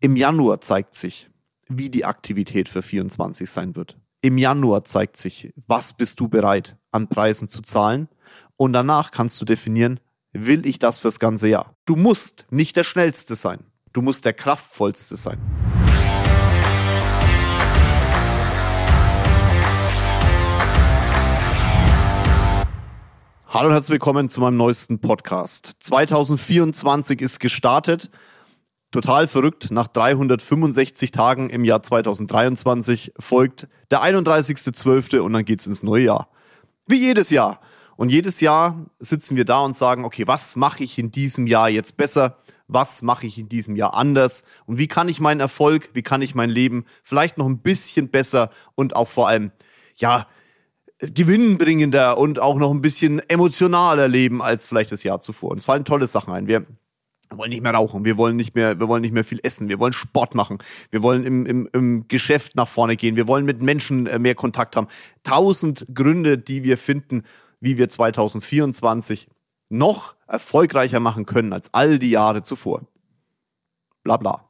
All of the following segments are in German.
Im Januar zeigt sich, wie die Aktivität für 24 sein wird. Im Januar zeigt sich, was bist du bereit an Preisen zu zahlen. Und danach kannst du definieren, will ich das fürs ganze Jahr. Du musst nicht der Schnellste sein. Du musst der Kraftvollste sein. Hallo und herzlich willkommen zu meinem neuesten Podcast. 2024 ist gestartet. Total verrückt. Nach 365 Tagen im Jahr 2023 folgt der 31.12. und dann geht's ins neue Jahr. Wie jedes Jahr. Und jedes Jahr sitzen wir da und sagen, okay, was mache ich in diesem Jahr jetzt besser? Was mache ich in diesem Jahr anders? Und wie kann ich meinen Erfolg, wie kann ich mein Leben vielleicht noch ein bisschen besser und auch vor allem, ja, gewinnbringender und auch noch ein bisschen emotionaler leben als vielleicht das Jahr zuvor. Und es fallen tolle Sachen ein. Wir wollen nicht mehr rauchen, wir wollen nicht mehr, wir wollen nicht mehr viel essen, wir wollen Sport machen, wir wollen im, im, im Geschäft nach vorne gehen, wir wollen mit Menschen äh, mehr Kontakt haben. Tausend Gründe, die wir finden, wie wir 2024 noch erfolgreicher machen können als all die Jahre zuvor. Bla bla.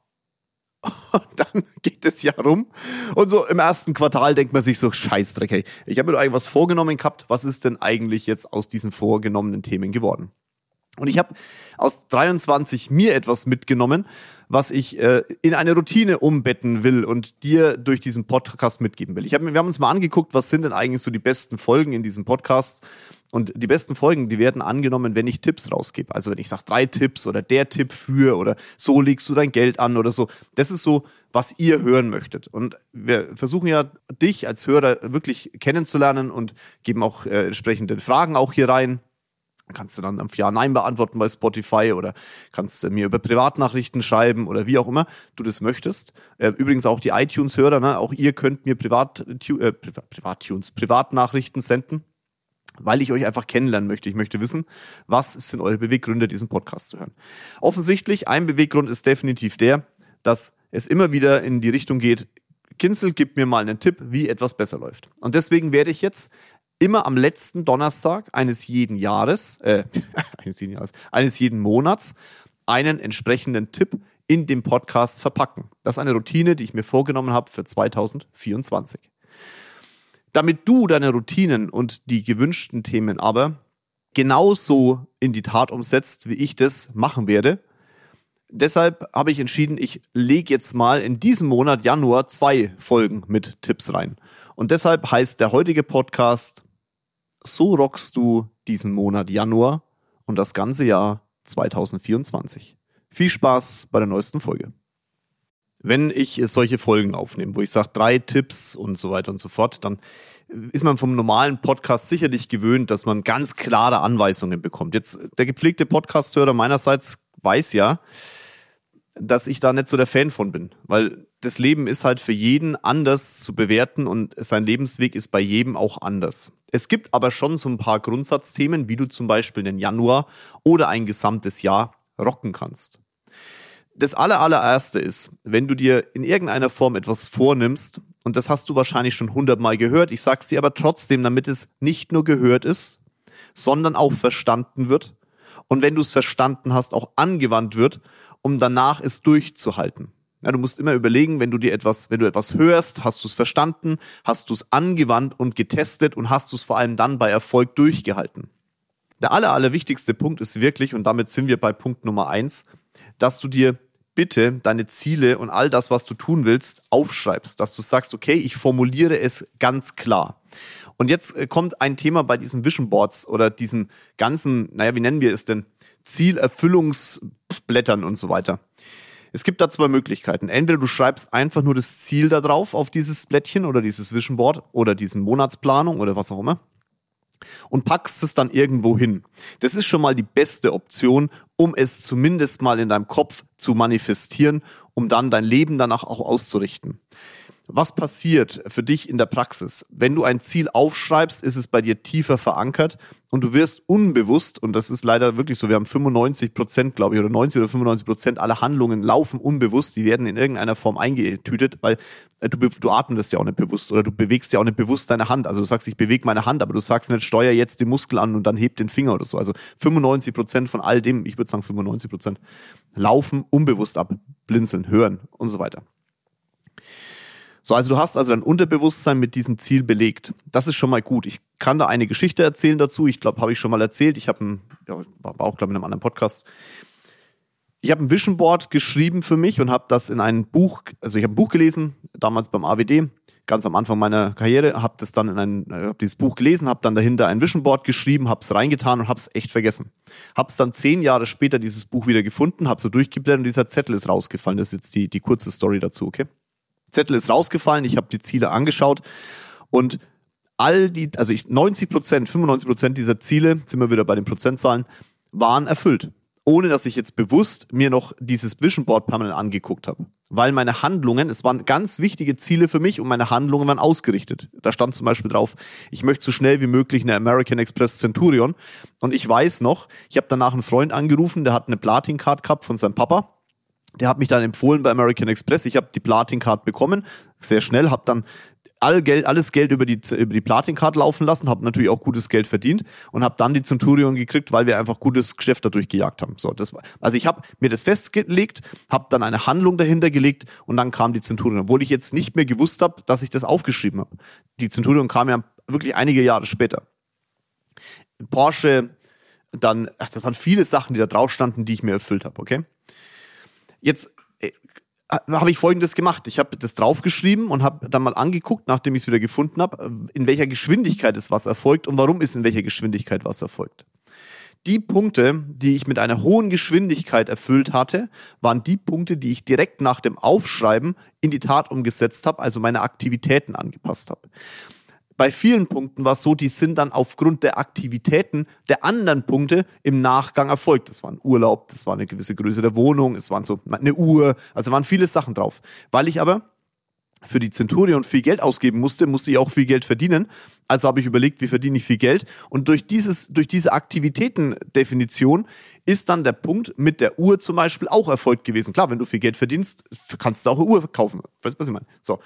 Und dann geht das Jahr rum. Und so im ersten Quartal denkt man sich so, Scheißdreck, hey, ich habe mir doch eigentlich was vorgenommen gehabt. Was ist denn eigentlich jetzt aus diesen vorgenommenen Themen geworden? Und ich habe aus 23 mir etwas mitgenommen, was ich äh, in eine Routine umbetten will und dir durch diesen Podcast mitgeben will. Ich hab, wir haben uns mal angeguckt, was sind denn eigentlich so die besten Folgen in diesem Podcast. Und die besten Folgen, die werden angenommen, wenn ich Tipps rausgebe. Also wenn ich sage drei Tipps oder der Tipp für oder so legst du dein Geld an oder so. Das ist so, was ihr hören möchtet. Und wir versuchen ja, dich als Hörer wirklich kennenzulernen und geben auch äh, entsprechende Fragen auch hier rein. Kannst du dann auf Ja, Nein beantworten bei Spotify oder kannst du mir über Privatnachrichten schreiben oder wie auch immer du das möchtest. Äh, übrigens auch die iTunes-Hörer, ne? auch ihr könnt mir Privat, äh, Privat-Tunes, Privatnachrichten senden weil ich euch einfach kennenlernen möchte. Ich möchte wissen, was sind eure Beweggründe, diesen Podcast zu hören. Offensichtlich, ein Beweggrund ist definitiv der, dass es immer wieder in die Richtung geht, Kinzel, gib mir mal einen Tipp, wie etwas besser läuft. Und deswegen werde ich jetzt immer am letzten Donnerstag eines jeden Jahres, äh, eines jeden Jahres, eines jeden Monats einen entsprechenden Tipp in dem Podcast verpacken. Das ist eine Routine, die ich mir vorgenommen habe für 2024. Damit du deine Routinen und die gewünschten Themen aber genauso in die Tat umsetzt, wie ich das machen werde. Deshalb habe ich entschieden, ich lege jetzt mal in diesem Monat Januar zwei Folgen mit Tipps rein. Und deshalb heißt der heutige Podcast So rockst du diesen Monat Januar und das ganze Jahr 2024. Viel Spaß bei der neuesten Folge wenn ich solche Folgen aufnehme, wo ich sage, drei Tipps und so weiter und so fort, dann ist man vom normalen Podcast sicherlich gewöhnt, dass man ganz klare Anweisungen bekommt. Jetzt der gepflegte Podcasthörer meinerseits weiß ja, dass ich da nicht so der Fan von bin, weil das Leben ist halt für jeden anders zu bewerten und sein Lebensweg ist bei jedem auch anders. Es gibt aber schon so ein paar Grundsatzthemen, wie du zum Beispiel den Januar oder ein gesamtes Jahr rocken kannst das aller, allererste ist, wenn du dir in irgendeiner Form etwas vornimmst, und das hast du wahrscheinlich schon hundertmal gehört, ich sag's dir aber trotzdem, damit es nicht nur gehört ist, sondern auch verstanden wird. Und wenn du es verstanden hast, auch angewandt wird, um danach es durchzuhalten. Ja, du musst immer überlegen, wenn du dir etwas, wenn du etwas hörst, hast du es verstanden, hast du es angewandt und getestet und hast du es vor allem dann bei Erfolg durchgehalten. Der aller, aller wichtigste Punkt ist wirklich, und damit sind wir bei Punkt Nummer eins, dass du dir bitte deine Ziele und all das, was du tun willst, aufschreibst, dass du sagst, okay, ich formuliere es ganz klar. Und jetzt äh, kommt ein Thema bei diesen Vision Boards oder diesen ganzen, naja, wie nennen wir es denn? Zielerfüllungsblättern und so weiter. Es gibt da zwei Möglichkeiten. Entweder du schreibst einfach nur das Ziel da drauf auf dieses Blättchen oder dieses Vision Board oder diesen Monatsplanung oder was auch immer und packst es dann irgendwo hin. Das ist schon mal die beste Option, um es zumindest mal in deinem Kopf zu manifestieren, um dann dein Leben danach auch auszurichten. Was passiert für dich in der Praxis? Wenn du ein Ziel aufschreibst, ist es bei dir tiefer verankert und du wirst unbewusst, und das ist leider wirklich so, wir haben 95 Prozent, glaube ich, oder 90 oder 95 Prozent aller Handlungen laufen unbewusst, die werden in irgendeiner Form eingetütet, weil äh, du, du atmest ja auch nicht bewusst oder du bewegst ja auch nicht bewusst deine Hand. Also du sagst, ich bewege meine Hand, aber du sagst nicht, steuer jetzt den Muskel an und dann heb den Finger oder so. Also 95 Prozent von all dem, ich würde sagen 95 Prozent, laufen unbewusst ab, blinzeln, hören und so weiter. So, also du hast also dein Unterbewusstsein mit diesem Ziel belegt. Das ist schon mal gut. Ich kann da eine Geschichte erzählen dazu. Ich glaube, habe ich schon mal erzählt. Ich habe ja, war auch glaube ich in einem anderen Podcast. Ich habe ein Vision Board geschrieben für mich und habe das in ein Buch, also ich habe ein Buch gelesen, damals beim AWD, ganz am Anfang meiner Karriere, habe das dann in ein, habe dieses Buch gelesen, habe dann dahinter ein Vision Board geschrieben, habe es reingetan und habe es echt vergessen. Habe es dann zehn Jahre später dieses Buch wieder gefunden, habe so durchgeblättert und dieser Zettel ist rausgefallen. Das ist jetzt die, die kurze Story dazu, okay? Zettel ist rausgefallen, ich habe die Ziele angeschaut und all die, also ich 90 Prozent, 95 Prozent dieser Ziele, sind wir wieder bei den Prozentzahlen, waren erfüllt. Ohne dass ich jetzt bewusst mir noch dieses Vision Board permanent angeguckt habe. Weil meine Handlungen, es waren ganz wichtige Ziele für mich und meine Handlungen waren ausgerichtet. Da stand zum Beispiel drauf, ich möchte so schnell wie möglich eine American Express Centurion. Und ich weiß noch, ich habe danach einen Freund angerufen, der hat eine Platin-Card gehabt von seinem Papa der hat mich dann empfohlen bei American Express. Ich habe die Platin-Card bekommen, sehr schnell, habe dann all Geld, alles Geld über die, über die Platin-Card laufen lassen, habe natürlich auch gutes Geld verdient und habe dann die Centurion gekriegt, weil wir einfach gutes Geschäft dadurch gejagt haben. So, das, also ich habe mir das festgelegt, habe dann eine Handlung dahinter gelegt und dann kam die Centurion, obwohl ich jetzt nicht mehr gewusst habe, dass ich das aufgeschrieben habe. Die Centurion kam ja wirklich einige Jahre später. Porsche, dann, ach, das waren viele Sachen, die da drauf standen, die ich mir erfüllt habe, okay? Jetzt äh, habe ich folgendes gemacht. Ich habe das draufgeschrieben und habe dann mal angeguckt, nachdem ich es wieder gefunden habe, in welcher Geschwindigkeit ist was erfolgt und warum ist in welcher Geschwindigkeit was erfolgt. Die Punkte, die ich mit einer hohen Geschwindigkeit erfüllt hatte, waren die Punkte, die ich direkt nach dem Aufschreiben in die Tat umgesetzt habe, also meine Aktivitäten angepasst habe bei vielen Punkten war es so, die sind dann aufgrund der Aktivitäten der anderen Punkte im Nachgang erfolgt. Das war ein Urlaub, das war eine gewisse Größe der Wohnung, es waren so eine Uhr, also waren viele Sachen drauf. Weil ich aber für die Centurion viel Geld ausgeben musste, musste ich auch viel Geld verdienen. Also habe ich überlegt, wie verdiene ich viel Geld? Und durch dieses, durch diese Aktivitätendefinition ist dann der Punkt mit der Uhr zum Beispiel auch erfolgt gewesen. Klar, wenn du viel Geld verdienst, kannst du auch eine Uhr kaufen. Weißt du, was ich meine? So.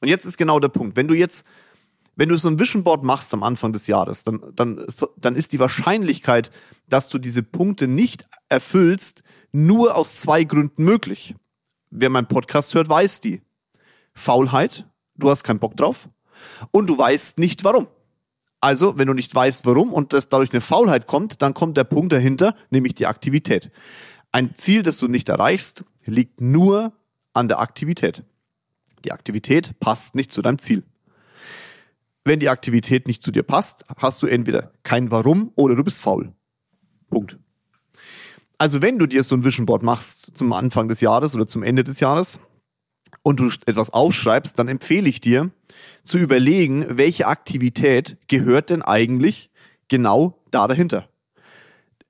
Und jetzt ist genau der Punkt. Wenn du jetzt wenn du so ein Vision Board machst am Anfang des Jahres, dann, dann, dann ist die Wahrscheinlichkeit, dass du diese Punkte nicht erfüllst, nur aus zwei Gründen möglich. Wer meinen Podcast hört, weiß die. Faulheit, du hast keinen Bock drauf und du weißt nicht warum. Also, wenn du nicht weißt warum und das dadurch eine Faulheit kommt, dann kommt der Punkt dahinter, nämlich die Aktivität. Ein Ziel, das du nicht erreichst, liegt nur an der Aktivität. Die Aktivität passt nicht zu deinem Ziel. Wenn die Aktivität nicht zu dir passt, hast du entweder kein Warum oder du bist faul. Punkt. Also wenn du dir so ein Vision Board machst zum Anfang des Jahres oder zum Ende des Jahres und du etwas aufschreibst, dann empfehle ich dir zu überlegen, welche Aktivität gehört denn eigentlich genau da dahinter.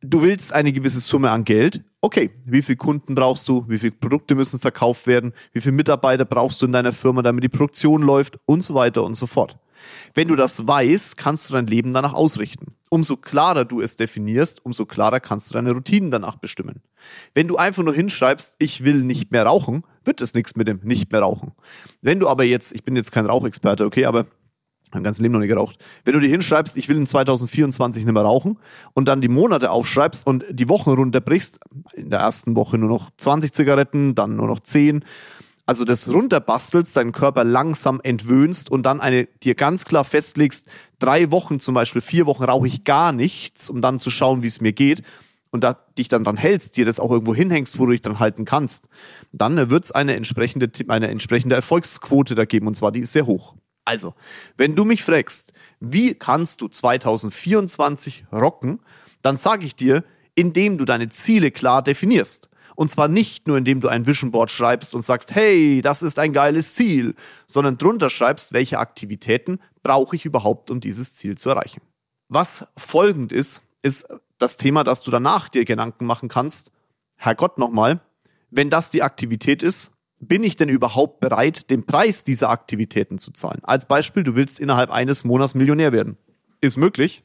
Du willst eine gewisse Summe an Geld. Okay, wie viele Kunden brauchst du? Wie viele Produkte müssen verkauft werden? Wie viele Mitarbeiter brauchst du in deiner Firma, damit die Produktion läuft? Und so weiter und so fort. Wenn du das weißt, kannst du dein Leben danach ausrichten. Umso klarer du es definierst, umso klarer kannst du deine Routinen danach bestimmen. Wenn du einfach nur hinschreibst, ich will nicht mehr rauchen, wird es nichts mit dem nicht mehr rauchen. Wenn du aber jetzt, ich bin jetzt kein Rauchexperte, okay, aber mein ganzes Leben noch nicht geraucht. Wenn du dir hinschreibst, ich will in 2024 nicht mehr rauchen und dann die Monate aufschreibst und die Wochen runterbrichst, in der ersten Woche nur noch 20 Zigaretten, dann nur noch 10 also das runterbastelst, deinen Körper langsam entwöhnst und dann eine dir ganz klar festlegst, drei Wochen zum Beispiel, vier Wochen rauche ich gar nichts, um dann zu schauen, wie es mir geht und da dich dann dran hältst, dir das auch irgendwo hinhängst, wo du dich dann halten kannst, dann wird es eine entsprechende, eine entsprechende Erfolgsquote da geben und zwar die ist sehr hoch. Also, wenn du mich fragst, wie kannst du 2024 rocken, dann sage ich dir, indem du deine Ziele klar definierst. Und zwar nicht nur, indem du ein Vision Board schreibst und sagst, hey, das ist ein geiles Ziel, sondern drunter schreibst, welche Aktivitäten brauche ich überhaupt, um dieses Ziel zu erreichen. Was folgend ist, ist das Thema, dass du danach dir Gedanken machen kannst, Herrgott nochmal, wenn das die Aktivität ist, bin ich denn überhaupt bereit, den Preis dieser Aktivitäten zu zahlen? Als Beispiel, du willst innerhalb eines Monats Millionär werden. Ist möglich.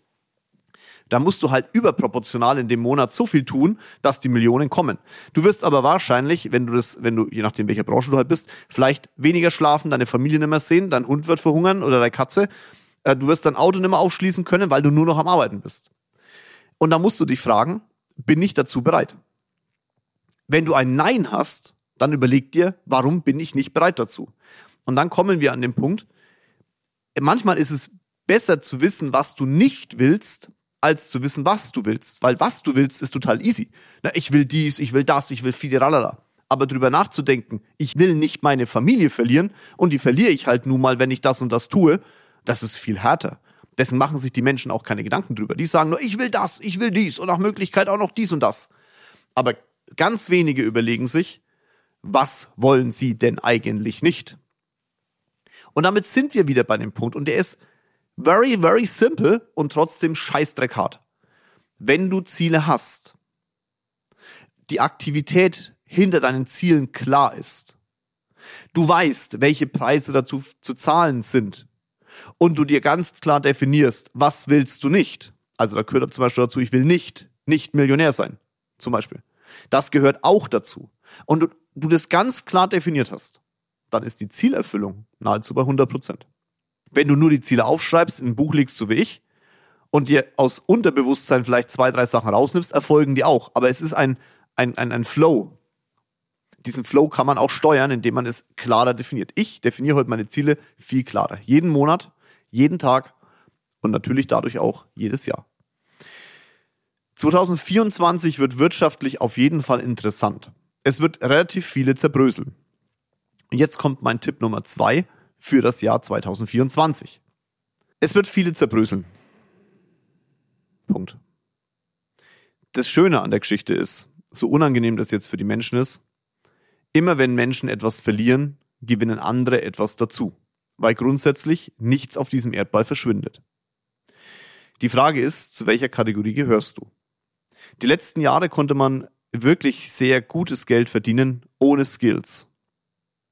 Da musst du halt überproportional in dem Monat so viel tun, dass die Millionen kommen. Du wirst aber wahrscheinlich, wenn du das, wenn du, je nachdem welcher Branche du halt bist, vielleicht weniger schlafen, deine Familie nicht mehr sehen, dein Hund wird verhungern oder deine Katze. Äh, du wirst dein Auto nicht mehr aufschließen können, weil du nur noch am Arbeiten bist. Und da musst du dich fragen, bin ich dazu bereit? Wenn du ein Nein hast, dann überleg dir, warum bin ich nicht bereit dazu? Und dann kommen wir an den Punkt, manchmal ist es besser zu wissen, was du nicht willst, als zu wissen, was du willst. Weil was du willst, ist total easy. Na, ich will dies, ich will das, ich will viele ralala. Aber drüber nachzudenken, ich will nicht meine Familie verlieren und die verliere ich halt nun mal, wenn ich das und das tue, das ist viel härter. Dessen machen sich die Menschen auch keine Gedanken drüber. Die sagen nur, ich will das, ich will dies und nach Möglichkeit auch noch dies und das. Aber ganz wenige überlegen sich, was wollen sie denn eigentlich nicht? Und damit sind wir wieder bei dem Punkt und der ist very, very simple und trotzdem scheißdreck hart. Wenn du Ziele hast, die Aktivität hinter deinen Zielen klar ist, du weißt, welche Preise dazu zu zahlen sind und du dir ganz klar definierst, was willst du nicht. Also da gehört zum Beispiel dazu, ich will nicht, nicht Millionär sein, zum Beispiel. Das gehört auch dazu. Und du, du das ganz klar definiert hast, dann ist die Zielerfüllung nahezu bei 100 Prozent. Wenn du nur die Ziele aufschreibst, in ein Buch legst, so wie ich, und dir aus Unterbewusstsein vielleicht zwei, drei Sachen rausnimmst, erfolgen die auch. Aber es ist ein, ein, ein, ein Flow. Diesen Flow kann man auch steuern, indem man es klarer definiert. Ich definiere heute meine Ziele viel klarer. Jeden Monat, jeden Tag und natürlich dadurch auch jedes Jahr. 2024 wird wirtschaftlich auf jeden Fall interessant. Es wird relativ viele zerbröseln. Jetzt kommt mein Tipp Nummer zwei für das Jahr 2024. Es wird viele zerbröseln. Punkt. Das Schöne an der Geschichte ist, so unangenehm das jetzt für die Menschen ist, immer wenn Menschen etwas verlieren, gewinnen andere etwas dazu, weil grundsätzlich nichts auf diesem Erdball verschwindet. Die Frage ist, zu welcher Kategorie gehörst du? Die letzten Jahre konnte man wirklich sehr gutes Geld verdienen ohne Skills.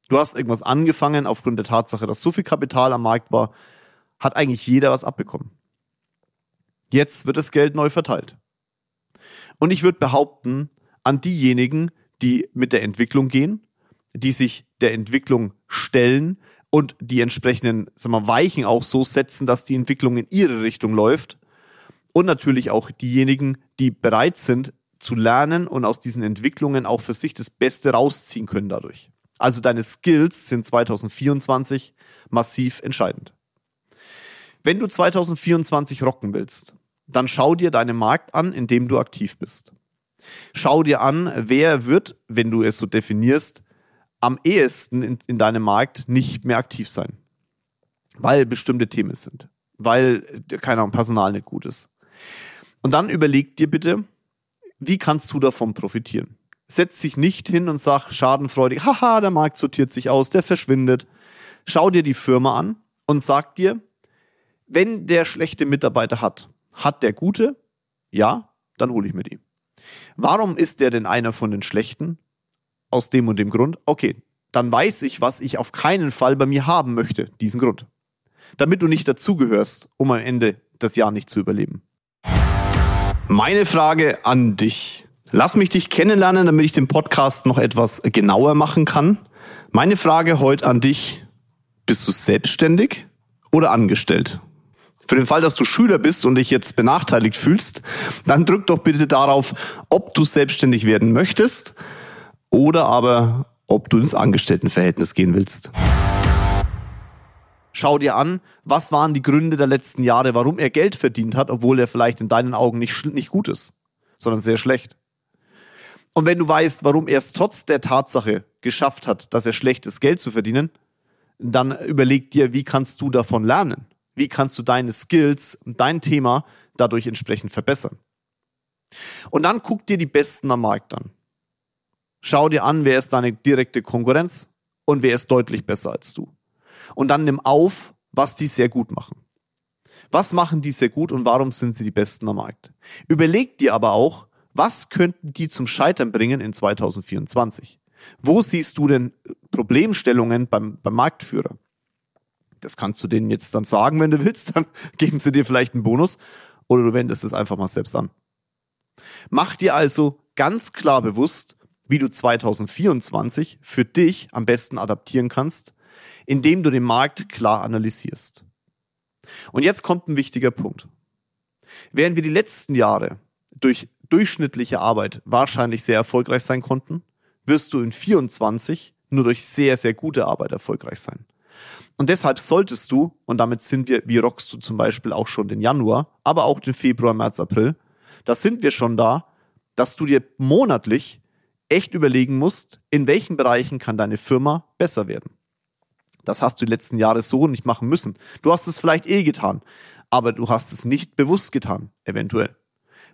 Du hast irgendwas angefangen aufgrund der Tatsache, dass so viel Kapital am Markt war, hat eigentlich jeder was abbekommen. Jetzt wird das Geld neu verteilt. Und ich würde behaupten, an diejenigen, die mit der Entwicklung gehen, die sich der Entwicklung stellen und die entsprechenden sagen wir, Weichen auch so setzen, dass die Entwicklung in ihre Richtung läuft. Und natürlich auch diejenigen, die bereit sind zu lernen und aus diesen Entwicklungen auch für sich das Beste rausziehen können dadurch. Also deine Skills sind 2024 massiv entscheidend. Wenn du 2024 rocken willst, dann schau dir deinen Markt an, in dem du aktiv bist. Schau dir an, wer wird, wenn du es so definierst, am ehesten in, in deinem Markt nicht mehr aktiv sein. Weil bestimmte Themen sind. Weil, keine Ahnung, Personal nicht gut ist. Und dann überleg dir bitte, wie kannst du davon profitieren? Setz dich nicht hin und sag schadenfreudig, haha, der Markt sortiert sich aus, der verschwindet. Schau dir die Firma an und sag dir, wenn der schlechte Mitarbeiter hat, hat der gute? Ja, dann hole ich mir die. Warum ist der denn einer von den schlechten? Aus dem und dem Grund? Okay, dann weiß ich, was ich auf keinen Fall bei mir haben möchte, diesen Grund. Damit du nicht dazugehörst, um am Ende das Jahr nicht zu überleben. Meine Frage an dich. Lass mich dich kennenlernen, damit ich den Podcast noch etwas genauer machen kann. Meine Frage heute an dich. Bist du selbstständig oder angestellt? Für den Fall, dass du Schüler bist und dich jetzt benachteiligt fühlst, dann drück doch bitte darauf, ob du selbstständig werden möchtest oder aber ob du ins Angestelltenverhältnis gehen willst. Schau dir an, was waren die Gründe der letzten Jahre, warum er Geld verdient hat, obwohl er vielleicht in deinen Augen nicht, nicht gut ist, sondern sehr schlecht. Und wenn du weißt, warum er es trotz der Tatsache geschafft hat, dass er schlechtes Geld zu verdienen, dann überleg dir, wie kannst du davon lernen? Wie kannst du deine Skills und dein Thema dadurch entsprechend verbessern? Und dann guck dir die Besten am Markt an. Schau dir an, wer ist deine direkte Konkurrenz und wer ist deutlich besser als du. Und dann nimm auf, was die sehr gut machen. Was machen die sehr gut und warum sind sie die Besten am Markt? Überleg dir aber auch, was könnten die zum Scheitern bringen in 2024? Wo siehst du denn Problemstellungen beim, beim Marktführer? Das kannst du denen jetzt dann sagen, wenn du willst, dann geben sie dir vielleicht einen Bonus oder du wendest es einfach mal selbst an. Mach dir also ganz klar bewusst, wie du 2024 für dich am besten adaptieren kannst, indem du den Markt klar analysierst. Und jetzt kommt ein wichtiger Punkt. Während wir die letzten Jahre durch durchschnittliche Arbeit wahrscheinlich sehr erfolgreich sein konnten, wirst du in 24 nur durch sehr, sehr gute Arbeit erfolgreich sein. Und deshalb solltest du, und damit sind wir, wie rockst du zum Beispiel auch schon den Januar, aber auch den Februar, März, April, da sind wir schon da, dass du dir monatlich echt überlegen musst, in welchen Bereichen kann deine Firma besser werden. Das hast du die letzten Jahre so nicht machen müssen. Du hast es vielleicht eh getan, aber du hast es nicht bewusst getan, eventuell.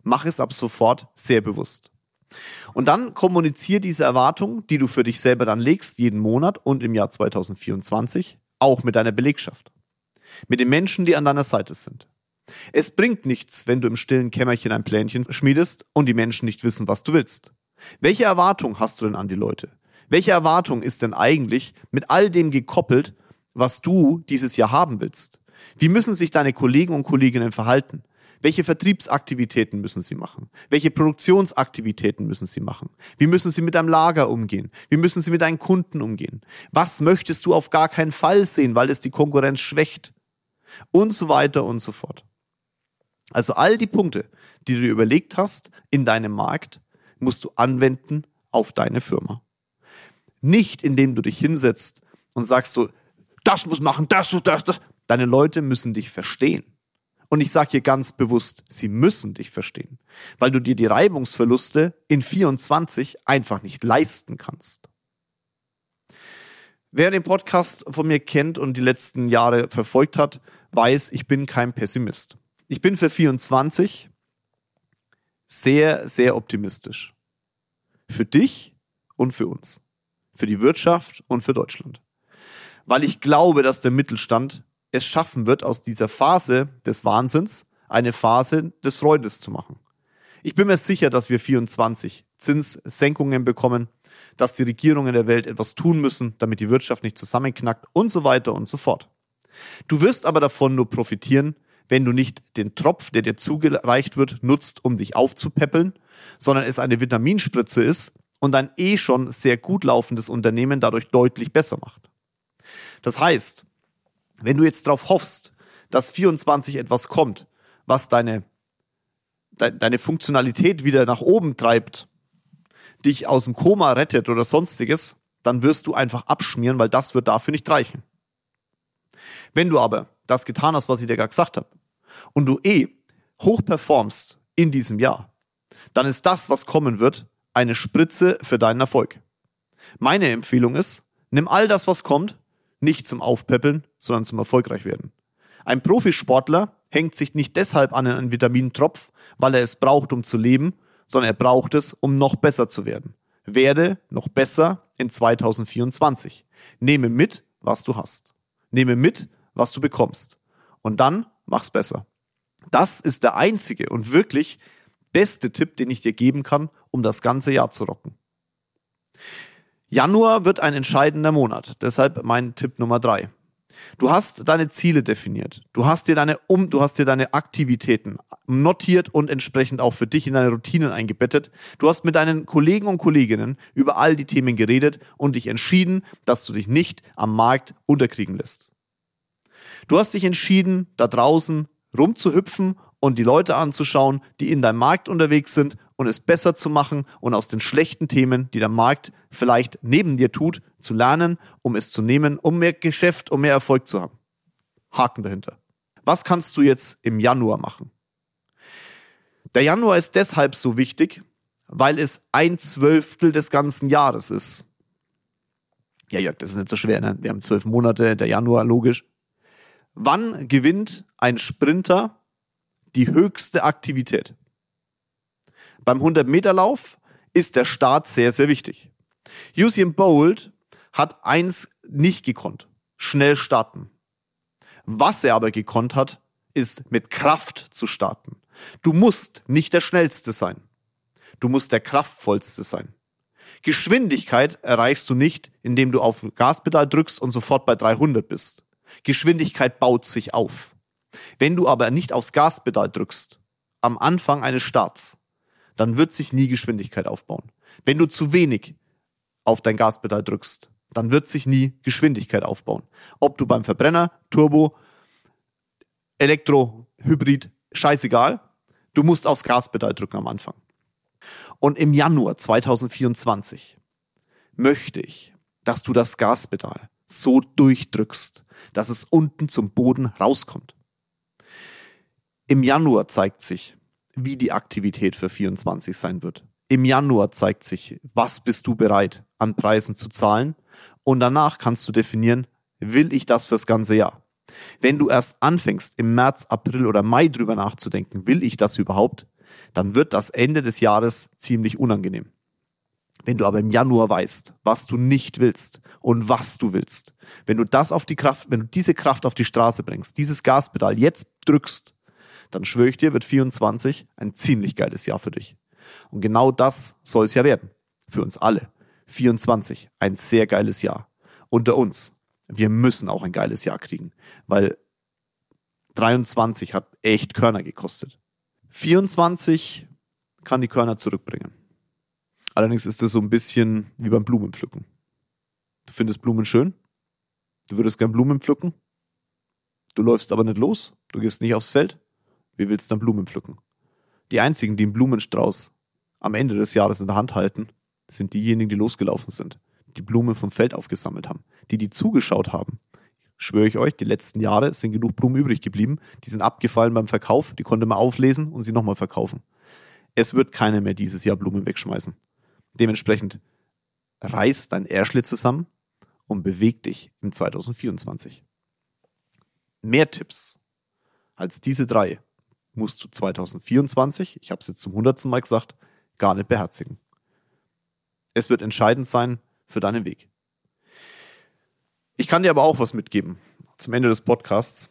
Mach es ab sofort sehr bewusst. Und dann kommuniziere diese Erwartung, die du für dich selber dann legst, jeden Monat und im Jahr 2024, auch mit deiner Belegschaft. Mit den Menschen, die an deiner Seite sind. Es bringt nichts, wenn du im stillen Kämmerchen ein Plänchen schmiedest und die Menschen nicht wissen, was du willst. Welche Erwartung hast du denn an die Leute? Welche Erwartung ist denn eigentlich mit all dem gekoppelt, was du dieses Jahr haben willst? Wie müssen sich deine Kollegen und Kolleginnen verhalten? Welche Vertriebsaktivitäten müssen sie machen? Welche Produktionsaktivitäten müssen sie machen? Wie müssen sie mit deinem Lager umgehen? Wie müssen sie mit deinen Kunden umgehen? Was möchtest du auf gar keinen Fall sehen, weil es die Konkurrenz schwächt? Und so weiter und so fort. Also all die Punkte, die du dir überlegt hast in deinem Markt, musst du anwenden auf deine Firma. Nicht indem du dich hinsetzt und sagst so, das muss machen, das, das, das. Deine Leute müssen dich verstehen. Und ich sage hier ganz bewusst, sie müssen dich verstehen, weil du dir die Reibungsverluste in 24 einfach nicht leisten kannst. Wer den Podcast von mir kennt und die letzten Jahre verfolgt hat, weiß, ich bin kein Pessimist. Ich bin für 24 sehr, sehr optimistisch. Für dich und für uns. Für die Wirtschaft und für Deutschland. Weil ich glaube, dass der Mittelstand es schaffen wird, aus dieser Phase des Wahnsinns eine Phase des Freudes zu machen. Ich bin mir sicher, dass wir 24 Zinssenkungen bekommen, dass die Regierungen der Welt etwas tun müssen, damit die Wirtschaft nicht zusammenknackt und so weiter und so fort. Du wirst aber davon nur profitieren, wenn du nicht den Tropf, der dir zugereicht wird, nutzt, um dich aufzupäppeln, sondern es eine Vitaminspritze ist und ein eh schon sehr gut laufendes Unternehmen dadurch deutlich besser macht. Das heißt, wenn du jetzt darauf hoffst, dass 24 etwas kommt, was deine, de, deine Funktionalität wieder nach oben treibt, dich aus dem Koma rettet oder sonstiges, dann wirst du einfach abschmieren, weil das wird dafür nicht reichen. Wenn du aber das getan hast, was ich dir gerade gesagt habe, und du eh hoch performst in diesem Jahr, dann ist das, was kommen wird, eine Spritze für deinen Erfolg. Meine Empfehlung ist, nimm all das, was kommt, nicht zum Aufpäppeln, sondern zum erfolgreich werden. Ein Profisportler hängt sich nicht deshalb an einen Vitamintropf, weil er es braucht, um zu leben, sondern er braucht es, um noch besser zu werden. Werde noch besser in 2024. Nehme mit, was du hast. Nehme mit, was du bekommst. Und dann mach's besser. Das ist der einzige und wirklich beste Tipp, den ich dir geben kann, um das ganze Jahr zu rocken. Januar wird ein entscheidender Monat, deshalb mein Tipp Nummer drei. Du hast deine Ziele definiert. Du hast dir deine um, du hast dir deine Aktivitäten notiert und entsprechend auch für dich in deine Routinen eingebettet. Du hast mit deinen Kollegen und Kolleginnen über all die Themen geredet und dich entschieden, dass du dich nicht am Markt unterkriegen lässt. Du hast dich entschieden, da draußen rumzuhüpfen und die Leute anzuschauen, die in deinem Markt unterwegs sind und es besser zu machen und aus den schlechten Themen, die der Markt vielleicht neben dir tut, zu lernen, um es zu nehmen, um mehr Geschäft, um mehr Erfolg zu haben. Haken dahinter. Was kannst du jetzt im Januar machen? Der Januar ist deshalb so wichtig, weil es ein Zwölftel des ganzen Jahres ist. Ja, Jörg, das ist nicht so schwer, ne? Wir haben zwölf Monate, der Januar, logisch. Wann gewinnt ein Sprinter die höchste Aktivität? Beim 100-Meter-Lauf ist der Start sehr, sehr wichtig. Usain Bolt hat eins nicht gekonnt. Schnell starten. Was er aber gekonnt hat, ist mit Kraft zu starten. Du musst nicht der Schnellste sein. Du musst der Kraftvollste sein. Geschwindigkeit erreichst du nicht, indem du auf Gaspedal drückst und sofort bei 300 bist. Geschwindigkeit baut sich auf. Wenn du aber nicht aufs Gaspedal drückst, am Anfang eines Starts, dann wird sich nie Geschwindigkeit aufbauen. Wenn du zu wenig auf dein Gaspedal drückst, dann wird sich nie Geschwindigkeit aufbauen. Ob du beim Verbrenner, Turbo, Elektro, Hybrid, scheißegal, du musst aufs Gaspedal drücken am Anfang. Und im Januar 2024 möchte ich, dass du das Gaspedal so durchdrückst, dass es unten zum Boden rauskommt. Im Januar zeigt sich, wie die Aktivität für 24 sein wird. Im Januar zeigt sich, was bist du bereit an Preisen zu zahlen und danach kannst du definieren, will ich das fürs ganze Jahr. Wenn du erst anfängst, im März, April oder Mai drüber nachzudenken, will ich das überhaupt, dann wird das Ende des Jahres ziemlich unangenehm. Wenn du aber im Januar weißt, was du nicht willst und was du willst, wenn du das auf die Kraft, wenn du diese Kraft auf die Straße bringst, dieses Gaspedal jetzt drückst, dann schwöre ich dir, wird 24 ein ziemlich geiles Jahr für dich. Und genau das soll es ja werden. Für uns alle. 24, ein sehr geiles Jahr. Unter uns. Wir müssen auch ein geiles Jahr kriegen, weil 23 hat echt Körner gekostet. 24 kann die Körner zurückbringen. Allerdings ist es so ein bisschen wie beim Blumenpflücken. Du findest Blumen schön, du würdest gern Blumen pflücken, du läufst aber nicht los, du gehst nicht aufs Feld, wie willst du dann Blumen pflücken? Die einzigen, die einen Blumenstrauß am Ende des Jahres in der Hand halten, sind diejenigen, die losgelaufen sind, die Blumen vom Feld aufgesammelt haben, die die zugeschaut haben. Schwöre ich euch, die letzten Jahre sind genug Blumen übrig geblieben, die sind abgefallen beim Verkauf, die konnte man auflesen und sie nochmal verkaufen. Es wird keiner mehr dieses Jahr Blumen wegschmeißen. Dementsprechend reiß dein Ärschle zusammen und beweg dich im 2024. Mehr Tipps als diese drei musst du 2024, ich habe es jetzt zum hundertsten Mal gesagt, gar nicht beherzigen. Es wird entscheidend sein für deinen Weg. Ich kann dir aber auch was mitgeben zum Ende des Podcasts.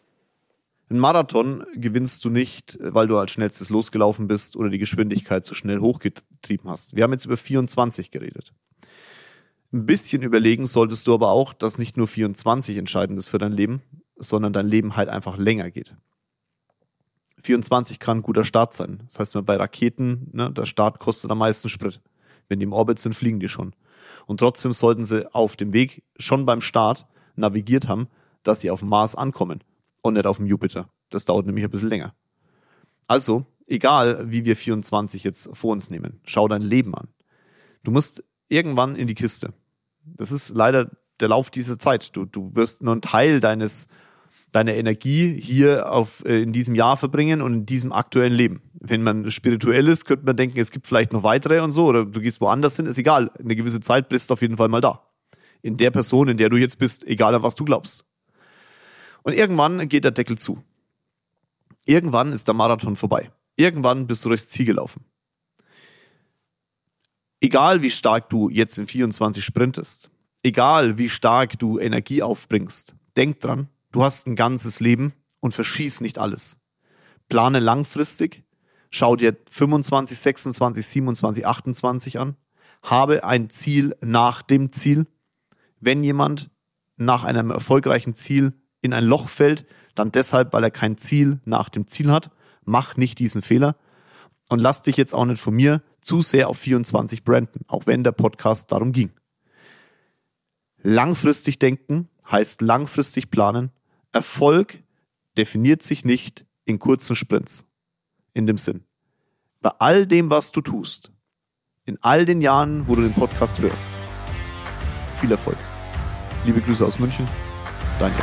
Ein Marathon gewinnst du nicht, weil du als schnellstes losgelaufen bist oder die Geschwindigkeit zu schnell hochgetrieben hast. Wir haben jetzt über 24 geredet. Ein bisschen überlegen solltest du aber auch, dass nicht nur 24 entscheidend ist für dein Leben, sondern dein Leben halt einfach länger geht. 24 kann ein guter Start sein. Das heißt, bei Raketen, ne, der Start kostet am meisten Sprit. Wenn die im Orbit sind, fliegen die schon. Und trotzdem sollten sie auf dem Weg schon beim Start navigiert haben, dass sie auf dem Mars ankommen und nicht auf dem Jupiter. Das dauert nämlich ein bisschen länger. Also, egal wie wir 24 jetzt vor uns nehmen, schau dein Leben an. Du musst irgendwann in die Kiste. Das ist leider der Lauf dieser Zeit. Du, du wirst nur einen Teil deines deine Energie hier auf, äh, in diesem Jahr verbringen und in diesem aktuellen Leben. Wenn man spirituell ist, könnte man denken, es gibt vielleicht noch weitere und so, oder du gehst woanders hin, ist egal. Eine gewisse Zeit bist du auf jeden Fall mal da. In der Person, in der du jetzt bist, egal an was du glaubst. Und irgendwann geht der Deckel zu. Irgendwann ist der Marathon vorbei. Irgendwann bist du durchs Ziel gelaufen. Egal wie stark du jetzt in 24 sprintest, egal wie stark du Energie aufbringst, denk dran, Du hast ein ganzes Leben und verschieß nicht alles. Plane langfristig, schau dir 25, 26, 27, 28 an, habe ein Ziel nach dem Ziel. Wenn jemand nach einem erfolgreichen Ziel in ein Loch fällt, dann deshalb, weil er kein Ziel nach dem Ziel hat. Mach nicht diesen Fehler und lass dich jetzt auch nicht von mir zu sehr auf 24 branden, auch wenn der Podcast darum ging. Langfristig denken heißt langfristig planen Erfolg definiert sich nicht in kurzen Sprints. In dem Sinn. Bei all dem, was du tust, in all den Jahren, wo du den Podcast hörst, viel Erfolg. Liebe Grüße aus München. Danke.